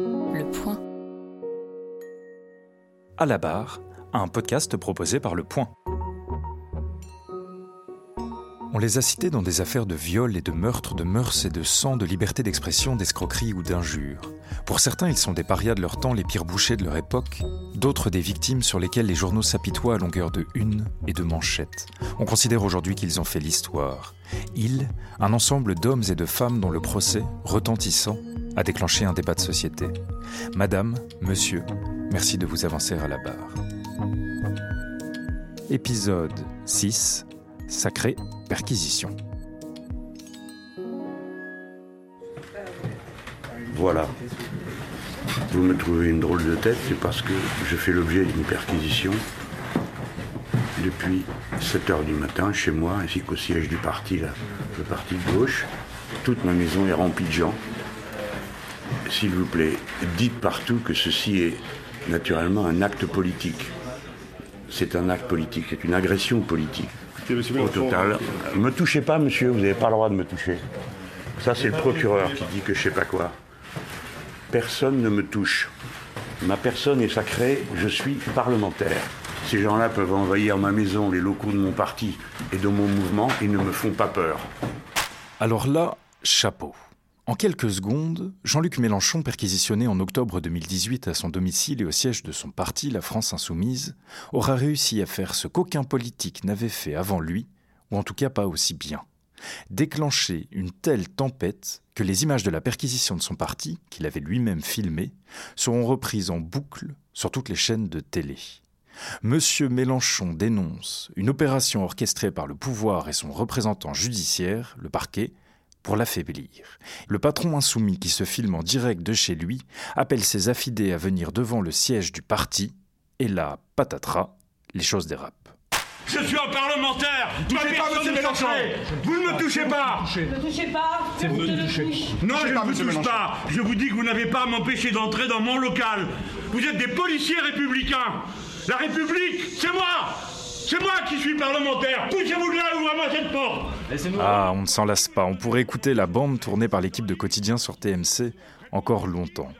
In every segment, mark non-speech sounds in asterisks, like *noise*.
Le Point. À la barre, un podcast proposé par Le Point. On les a cités dans des affaires de viol et de meurtre, de mœurs et de sang, de liberté d'expression, d'escroquerie ou d'injure. Pour certains, ils sont des parias de leur temps, les pires bouchers de leur époque, d'autres des victimes sur lesquelles les journaux s'apitoient à longueur de une et de manchettes. On considère aujourd'hui qu'ils ont fait l'histoire. Ils, un ensemble d'hommes et de femmes dont le procès, retentissant, a déclenché un débat de société. Madame, monsieur, merci de vous avancer à la barre. Épisode 6 Sacrée perquisition. Voilà. Vous me trouvez une drôle de tête, c'est parce que je fais l'objet d'une perquisition depuis 7 heures du matin chez moi, ainsi qu'au siège du parti, le parti de gauche. Toute ma maison est remplie de gens. S'il vous plaît, dites partout que ceci est naturellement un acte politique. C'est un acte politique, c'est une agression politique. Au total, me touchez pas, monsieur, vous n'avez pas le droit de me toucher. Ça, c'est le procureur qui dit que je sais pas quoi. Personne ne me touche. Ma personne est sacrée, je suis parlementaire. Ces gens-là peuvent envahir ma maison, les locaux de mon parti et de mon mouvement, ils ne me font pas peur. Alors là, chapeau. En quelques secondes, Jean-Luc Mélenchon, perquisitionné en octobre 2018 à son domicile et au siège de son parti, la France Insoumise, aura réussi à faire ce qu'aucun politique n'avait fait avant lui, ou en tout cas pas aussi bien. Déclencher une telle tempête que les images de la perquisition de son parti, qu'il avait lui-même filmées, seront reprises en boucle sur toutes les chaînes de télé. Monsieur Mélenchon dénonce une opération orchestrée par le pouvoir et son représentant judiciaire, le parquet, pour l'affaiblir. Le patron insoumis qui se filme en direct de chez lui appelle ses affidés à venir devant le siège du parti, et là, patatras, les choses dérapent. Je suis un parlementaire Ma touchez pas, personne monsieur n'est Mélenchon. sacrée. Vous ne me touchez pas Ne touchez pas C'est vous touchez. Non, Touchez je pas, ne vous touche Mélenchon. pas Je vous dis que vous n'avez pas à m'empêcher d'entrer dans mon local Vous êtes des policiers républicains La République, c'est moi C'est moi qui suis parlementaire. Poussez-vous de là, ouvrez-moi cette porte. Ah, on ne s'en lasse pas. On pourrait écouter la bande tournée par l'équipe de quotidien sur TMC encore longtemps.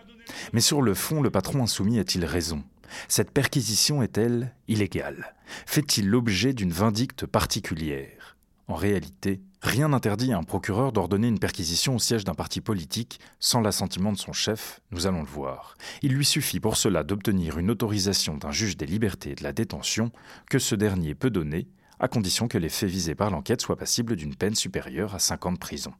Mais sur le fond, le patron insoumis a-t-il raison? Cette perquisition est-elle illégale? Fait-il l'objet d'une vindicte particulière? En réalité, rien n'interdit à un procureur d'ordonner une perquisition au siège d'un parti politique sans l'assentiment de son chef, nous allons le voir. Il lui suffit pour cela d'obtenir une autorisation d'un juge des libertés et de la détention que ce dernier peut donner à condition que les faits visés par l'enquête soient passibles d'une peine supérieure à 5 ans de prison.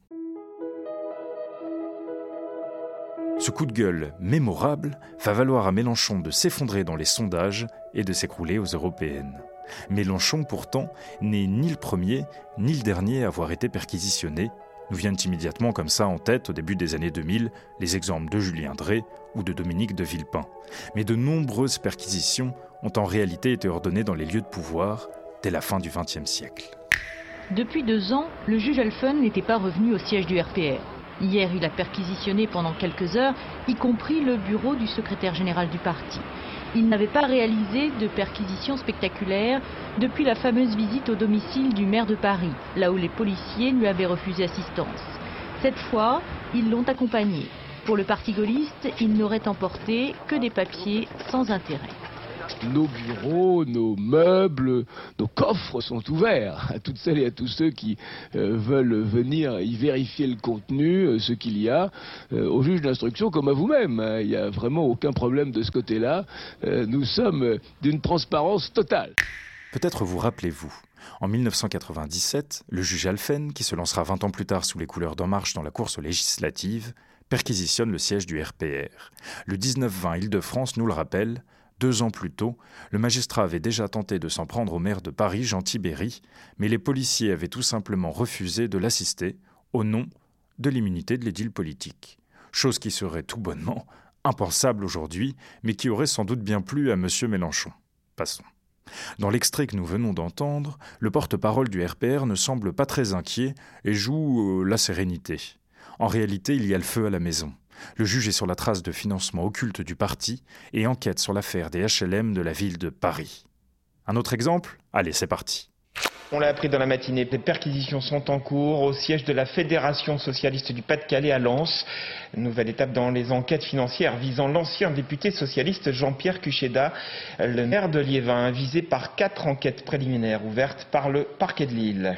Ce coup de gueule mémorable va valoir à Mélenchon de s'effondrer dans les sondages et de s'écrouler aux européennes. Mélenchon, pourtant, n'est ni le premier ni le dernier à avoir été perquisitionné. Nous viennent immédiatement comme ça en tête, au début des années 2000, les exemples de Julien Drey ou de Dominique de Villepin. Mais de nombreuses perquisitions ont en réalité été ordonnées dans les lieux de pouvoir dès la fin du XXe siècle. Depuis deux ans, le juge Alphen n'était pas revenu au siège du RPR. Hier, il a perquisitionné pendant quelques heures, y compris le bureau du secrétaire général du parti. Il n'avait pas réalisé de perquisition spectaculaire depuis la fameuse visite au domicile du maire de Paris, là où les policiers lui avaient refusé assistance. Cette fois, ils l'ont accompagné. Pour le parti gaulliste, il n'aurait emporté que des papiers sans intérêt. Nos bureaux, nos meubles, nos coffres sont ouverts à toutes celles et à tous ceux qui euh, veulent venir y vérifier le contenu, euh, ce qu'il y a, euh, au juge d'instruction comme à vous-même. hein. Il n'y a vraiment aucun problème de ce côté-là. Nous sommes d'une transparence totale. Peut-être vous rappelez-vous, en 1997, le juge Alphen, qui se lancera 20 ans plus tard sous les couleurs d'En Marche dans la course législative, perquisitionne le siège du RPR. Le 19-20 Île-de-France nous le rappelle, deux ans plus tôt, le magistrat avait déjà tenté de s'en prendre au maire de Paris, Jean Tibéry, mais les policiers avaient tout simplement refusé de l'assister au nom de l'immunité de l'édile politique. Chose qui serait tout bonnement impensable aujourd'hui, mais qui aurait sans doute bien plu à M. Mélenchon. Passons. Dans l'extrait que nous venons d'entendre, le porte-parole du RPR ne semble pas très inquiet et joue euh, la sérénité. En réalité, il y a le feu à la maison. Le juge est sur la trace de financement occulte du parti et enquête sur l'affaire des HLM de la ville de Paris. Un autre exemple? Allez, c'est parti. On l'a appris dans la matinée, les perquisitions sont en cours au siège de la Fédération socialiste du Pas-de-Calais à Lens. Nouvelle étape dans les enquêtes financières visant l'ancien député socialiste Jean-Pierre Cucheda, le maire de Liévin, visé par quatre enquêtes préliminaires ouvertes par le parquet de Lille.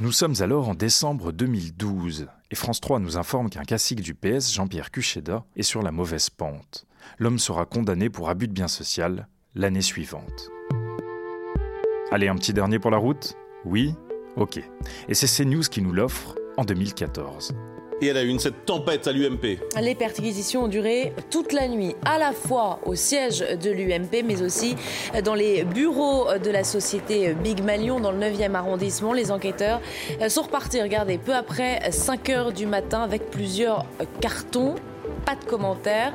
Nous sommes alors en décembre 2012 et France 3 nous informe qu'un cacique du PS, Jean-Pierre Cucheda, est sur la mauvaise pente. L'homme sera condamné pour abus de biens social l'année suivante. Allez, un petit dernier pour la route? Oui? Ok. Et c'est CNews qui nous l'offre en 2014. Et elle a une, cette tempête à l'UMP. Les perquisitions ont duré toute la nuit, à la fois au siège de l'UMP, mais aussi dans les bureaux de la société Big Malion dans le 9e arrondissement. Les enquêteurs sont repartis, regardez, peu après 5 heures du matin avec plusieurs cartons pas de commentaires,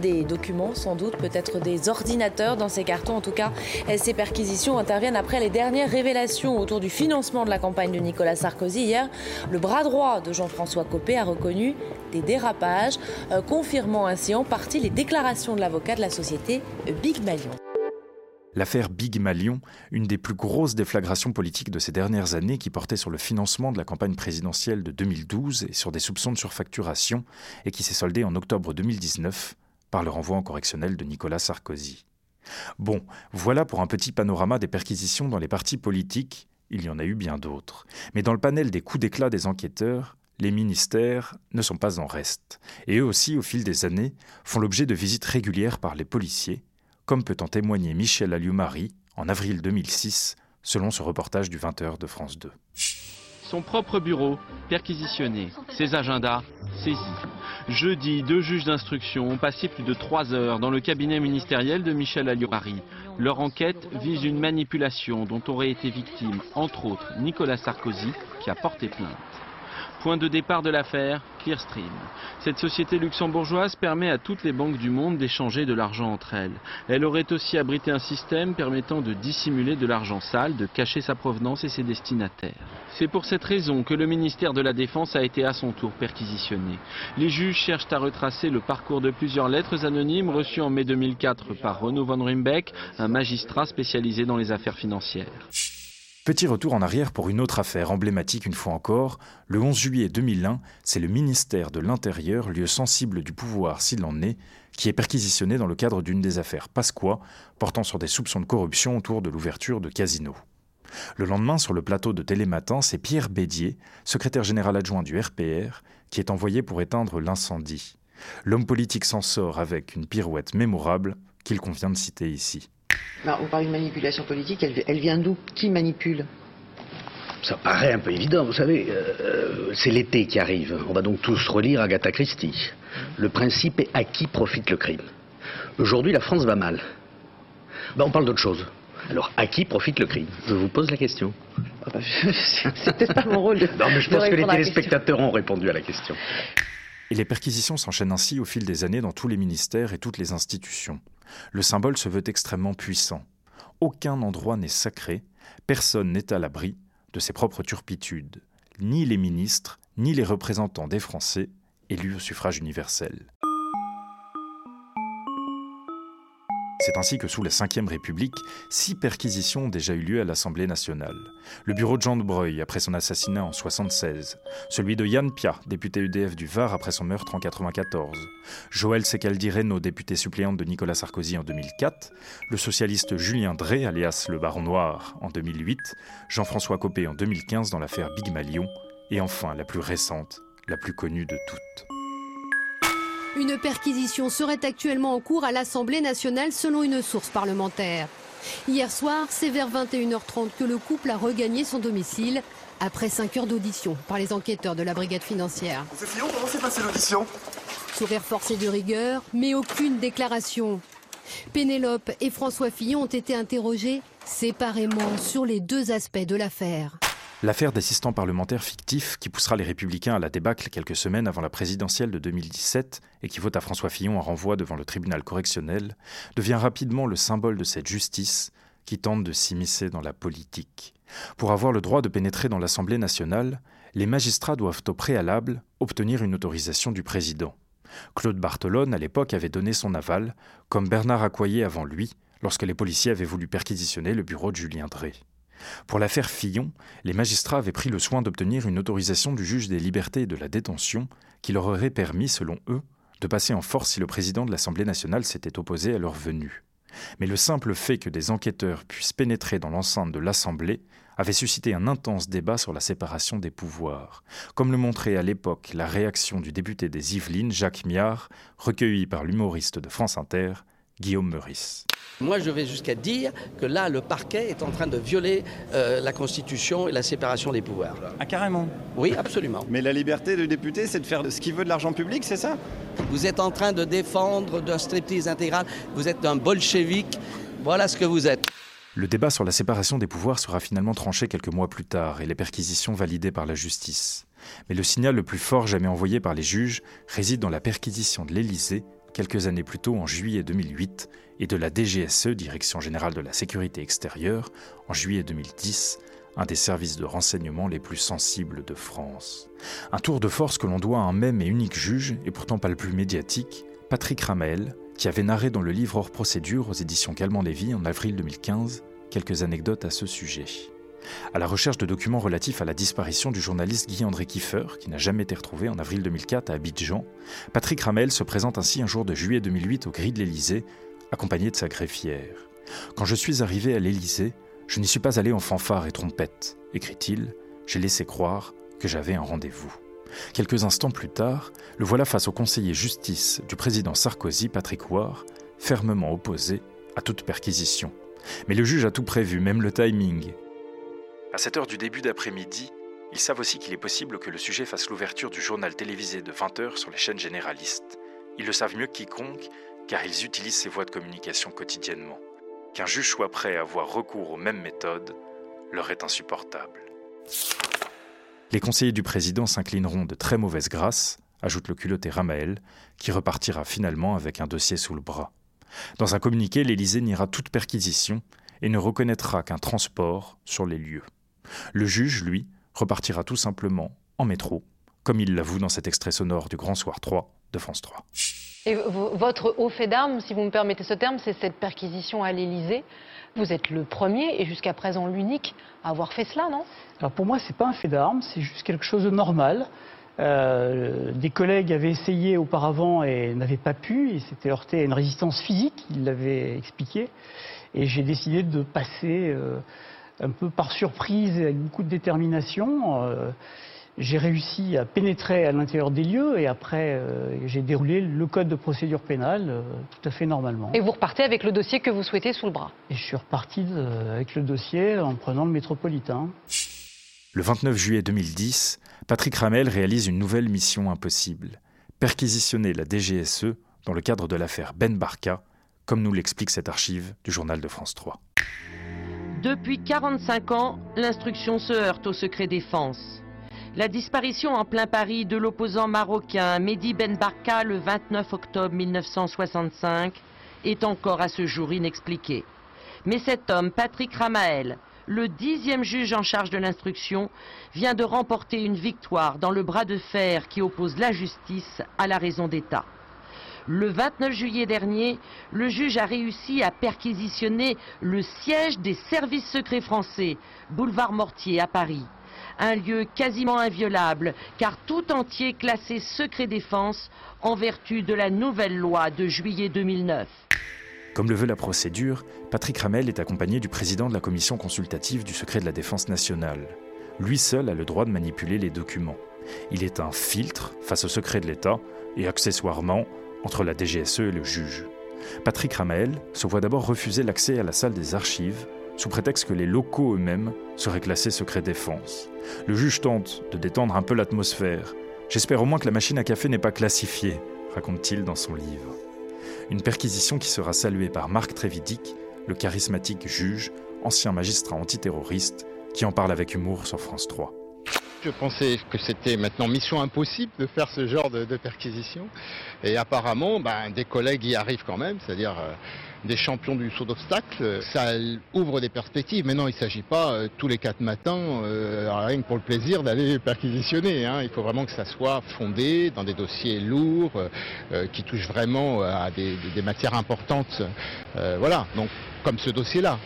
des documents sans doute, peut-être des ordinateurs dans ces cartons. En tout cas, ces perquisitions interviennent après les dernières révélations autour du financement de la campagne de Nicolas Sarkozy. Hier, le bras droit de Jean-François Copé a reconnu des dérapages, euh, confirmant ainsi en partie les déclarations de l'avocat de la société Big Malion. L'affaire Big Malion, une des plus grosses déflagrations politiques de ces dernières années qui portait sur le financement de la campagne présidentielle de 2012 et sur des soupçons de surfacturation et qui s'est soldée en octobre 2019 par le renvoi en correctionnel de Nicolas Sarkozy. Bon, voilà pour un petit panorama des perquisitions dans les partis politiques, il y en a eu bien d'autres. Mais dans le panel des coups d'éclat des enquêteurs, les ministères ne sont pas en reste, et eux aussi, au fil des années, font l'objet de visites régulières par les policiers, comme peut en témoigner Michel Alliou-Marie en avril 2006, selon ce reportage du 20h de France 2. Son propre bureau perquisitionné, ses agendas saisis. Jeudi, deux juges d'instruction ont passé plus de trois heures dans le cabinet ministériel de Michel Alliou-Marie. Leur enquête vise une manipulation dont aurait été victime, entre autres, Nicolas Sarkozy, qui a porté plainte. Point de départ de l'affaire, Clearstream. Cette société luxembourgeoise permet à toutes les banques du monde d'échanger de l'argent entre elles. Elle aurait aussi abrité un système permettant de dissimuler de l'argent sale, de cacher sa provenance et ses destinataires. C'est pour cette raison que le ministère de la Défense a été à son tour perquisitionné. Les juges cherchent à retracer le parcours de plusieurs lettres anonymes reçues en mai 2004 par Renaud von Rimbeck, un magistrat spécialisé dans les affaires financières. Petit retour en arrière pour une autre affaire emblématique une fois encore. Le 11 juillet 2001, c'est le ministère de l'Intérieur, lieu sensible du pouvoir s'il en est, qui est perquisitionné dans le cadre d'une des affaires Pasqua, portant sur des soupçons de corruption autour de l'ouverture de casinos. Le lendemain, sur le plateau de Télématin, c'est Pierre Bédier, secrétaire général adjoint du RPR, qui est envoyé pour éteindre l'incendie. L'homme politique s'en sort avec une pirouette mémorable qu'il convient de citer ici. Bah, on parle de manipulation politique, elle, vient d'où? Qui manipule? Ça paraît un peu évident, vous savez, euh, euh, c'est l'été qui arrive. On va donc tous relire Agatha Christie. Le principe est à qui profite le crime. Aujourd'hui, la France va mal. Ben, on parle d'autre chose. Alors, à qui profite le crime? Je vous pose la question. Ah bah, c'est peut-être pas mon rôle de. *laughs* non, mais je pense que les téléspectateurs ont répondu à la question. Et les perquisitions s'enchaînent ainsi au fil des années dans tous les ministères et toutes les institutions. Le symbole se veut extrêmement puissant. Aucun endroit n'est sacré, personne n'est à l'abri de ses propres turpitudes, ni les ministres, ni les représentants des Français élus au suffrage universel. C'est ainsi que sous la Ve République, six perquisitions ont déjà eu lieu à l'Assemblée nationale. Le bureau de Jean de Breuil après son assassinat en 1976, celui de Yann Pia, député UDF du Var après son meurtre en 1994, Joël Secaldi Reynaud, député suppléante de Nicolas Sarkozy en 2004, le socialiste Julien Drey, alias le Baron Noir, en 2008, Jean-François Copé en 2015 dans l'affaire Big Malion, et enfin la plus récente, la plus connue de toutes. Une perquisition serait actuellement en cours à l'Assemblée nationale selon une source parlementaire. Hier soir, c'est vers 21h30 que le couple a regagné son domicile après 5 heures d'audition par les enquêteurs de la brigade financière. Monsieur Fillon, comment s'est passée l'audition? Sourire forcé de rigueur, mais aucune déclaration. Pénélope et François Fillon ont été interrogés séparément sur les deux aspects de l'affaire. L'affaire d'assistants parlementaires fictifs qui poussera les républicains à la débâcle quelques semaines avant la présidentielle de 2017 et qui vaut à François Fillon un renvoi devant le tribunal correctionnel devient rapidement le symbole de cette justice qui tente de s'immiscer dans la politique. Pour avoir le droit de pénétrer dans l'Assemblée nationale, les magistrats doivent au préalable obtenir une autorisation du président. Claude Bartolone, à l'époque, avait donné son aval, comme Bernard Accoyer avant lui, lorsque les policiers avaient voulu perquisitionner le bureau de Julien Drey. Pour l'affaire Fillon, les magistrats avaient pris le soin d'obtenir une autorisation du juge des libertés et de la détention qui leur aurait permis, selon eux, de passer en force si le président de l'Assemblée nationale s'était opposé à leur venue. Mais le simple fait que des enquêteurs puissent pénétrer dans l'enceinte de l'Assemblée avait suscité un intense débat sur la séparation des pouvoirs, comme le montrait à l'époque la réaction du député des Yvelines, Jacques Miard, recueilli par l'humoriste de France Inter, Guillaume Meurice. Moi, je vais jusqu'à dire que là, le parquet est en train de violer euh, la Constitution et la séparation des pouvoirs. Ah, carrément Oui, absolument. Mais la liberté du député, c'est de faire ce qu'il veut de l'argent public, c'est ça? Vous êtes en train de défendre d'un striptease intégral, vous êtes un bolchevique, voilà ce que vous êtes. Le débat sur la séparation des pouvoirs sera finalement tranché quelques mois plus tard et les perquisitions validées par la justice. Mais le signal le plus fort jamais envoyé par les juges réside dans la perquisition de l'Élysée quelques années plus tôt en juillet 2008 et de la DGSE, Direction générale de la sécurité extérieure, en juillet 2010, un des services de renseignement les plus sensibles de France. Un tour de force que l'on doit à un même et unique juge, et pourtant pas le plus médiatique, Patrick Ramel, qui avait narré dans le livre hors procédure aux éditions Calment Lévy en avril 2015 quelques anecdotes à ce sujet. À la recherche de documents relatifs à la disparition du journaliste Guy-André Kiefer, qui n'a jamais été retrouvé en avril 2004 à Abidjan, Patrick Ramel se présente ainsi un jour de juillet 2008 au gris de l'Élysée, accompagné de sa greffière. Quand je suis arrivé à l'Élysée, je n'y suis pas allé en fanfare et trompette, écrit-il, j'ai laissé croire que j'avais un rendez-vous. Quelques instants plus tard, le voilà face au conseiller justice du président Sarkozy, Patrick Ouar, fermement opposé à toute perquisition. Mais le juge a tout prévu, même le timing. À cette heure du début d'après-midi, ils savent aussi qu'il est possible que le sujet fasse l'ouverture du journal télévisé de 20h sur les chaînes généralistes. Ils le savent mieux que quiconque, car ils utilisent ces voies de communication quotidiennement. Qu'un juge soit prêt à avoir recours aux mêmes méthodes leur est insupportable. Les conseillers du président s'inclineront de très mauvaise grâce, ajoute le culotté Ramael, qui repartira finalement avec un dossier sous le bras. Dans un communiqué, l'Élysée niera toute perquisition et ne reconnaîtra qu'un transport sur les lieux. Le juge, lui, repartira tout simplement en métro, comme il l'avoue dans cet extrait sonore du Grand Soir 3 de France 3. Et votre haut fait d'armes, si vous me permettez ce terme, c'est cette perquisition à l'Élysée. Vous êtes le premier et jusqu'à présent l'unique à avoir fait cela, non? Alors pour moi, ce n'est pas un fait d'armes, c'est juste quelque chose de normal. Euh, des collègues avaient essayé auparavant et n'avaient pas pu, ils s'étaient heurtés à une résistance physique, ils l'avaient expliqué. Et j'ai décidé de passer euh, un peu par surprise et avec beaucoup de détermination. Euh, j'ai réussi à pénétrer à l'intérieur des lieux et après euh, j'ai déroulé le code de procédure pénale euh, tout à fait normalement. Et vous repartez avec le dossier que vous souhaitez sous le bras Et je suis reparti de, avec le dossier en prenant le métropolitain. Le 29 juillet 2010, Patrick Ramel réalise une nouvelle mission impossible perquisitionner la DGSE dans le cadre de l'affaire Ben Barka, comme nous l'explique cette archive du journal de France 3. Depuis 45 ans, l'instruction se heurte au secret défense. La disparition en plein Paris de l'opposant marocain Mehdi Ben Barka le 29 octobre 1965 est encore à ce jour inexpliquée. Mais cet homme, Patrick Ramael, le dixième juge en charge de l'instruction, vient de remporter une victoire dans le bras de fer qui oppose la justice à la raison d'État. Le 29 juillet dernier, le juge a réussi à perquisitionner le siège des services secrets français, boulevard Mortier à Paris un lieu quasiment inviolable, car tout entier classé secret défense en vertu de la nouvelle loi de juillet 2009. Comme le veut la procédure, Patrick Ramel est accompagné du président de la commission consultative du secret de la défense nationale. Lui seul a le droit de manipuler les documents. Il est un filtre face au secret de l'État et accessoirement entre la DGSE et le juge. Patrick Ramel se voit d'abord refuser l'accès à la salle des archives sous prétexte que les locaux eux-mêmes seraient classés secret défense. Le juge tente de détendre un peu l'atmosphère. J'espère au moins que la machine à café n'est pas classifiée, raconte-t-il dans son livre. Une perquisition qui sera saluée par Marc Trévidic, le charismatique juge, ancien magistrat antiterroriste, qui en parle avec humour sur France 3. Je pensais que c'était maintenant mission impossible de faire ce genre de, perquisition. Et apparemment, ben, des collègues y arrivent quand même, c'est-à-dire euh, des champions du saut d'obstacle. Ça ouvre des perspectives. Maintenant, il ne s'agit pas euh, tous les quatre matins, euh, rien que pour le plaisir, d'aller perquisitionner. Hein. Il faut vraiment que ça soit fondé dans des dossiers lourds, qui touchent vraiment à des, des matières importantes. voilà, donc comme ce dossier-là.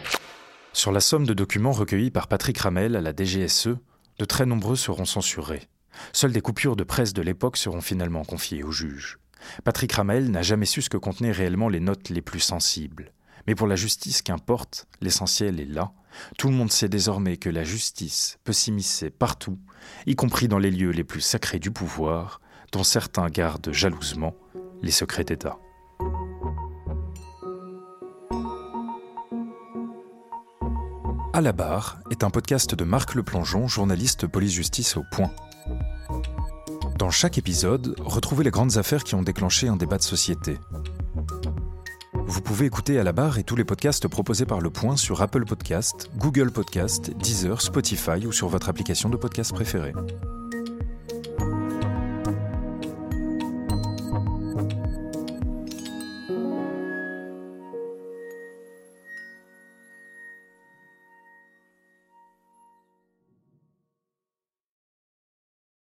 Sur la somme de documents recueillis par Patrick Ramel à la DGSE, de très nombreux seront censurés. Seules des coupures de presse de l'époque seront finalement confiées au juge. Patrick Ramel n'a jamais su ce que contenaient réellement les notes les plus sensibles. Mais pour la justice, qu'importe, l'essentiel est là. Tout le monde sait désormais que la justice peut s'immiscer partout, y compris dans les lieux les plus sacrés du pouvoir, dont certains gardent jalousement les secrets d'État. À la barre est un podcast de Marc Le Plongeon, journaliste police-justice au Point. Dans chaque épisode, retrouvez les grandes affaires qui ont déclenché un débat de société. Vous pouvez écouter à la barre et tous les podcasts proposés par Le Point sur Apple Podcast, Google Podcast, Deezer, Spotify ou sur votre application de podcast préférée.